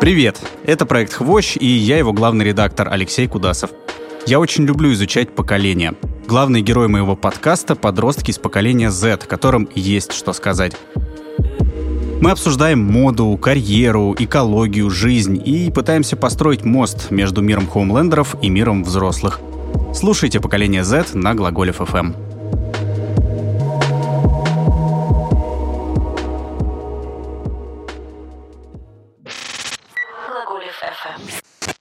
Привет! Это проект «Хвощ» и я его главный редактор Алексей Кудасов. Я очень люблю изучать поколения. Главный герой моего подкаста — подростки из поколения Z, которым есть что сказать. Мы обсуждаем моду, карьеру, экологию, жизнь и пытаемся построить мост между миром хоумлендеров и миром взрослых. Слушайте «Поколение Z» на Глаголев FM. Wolf FM.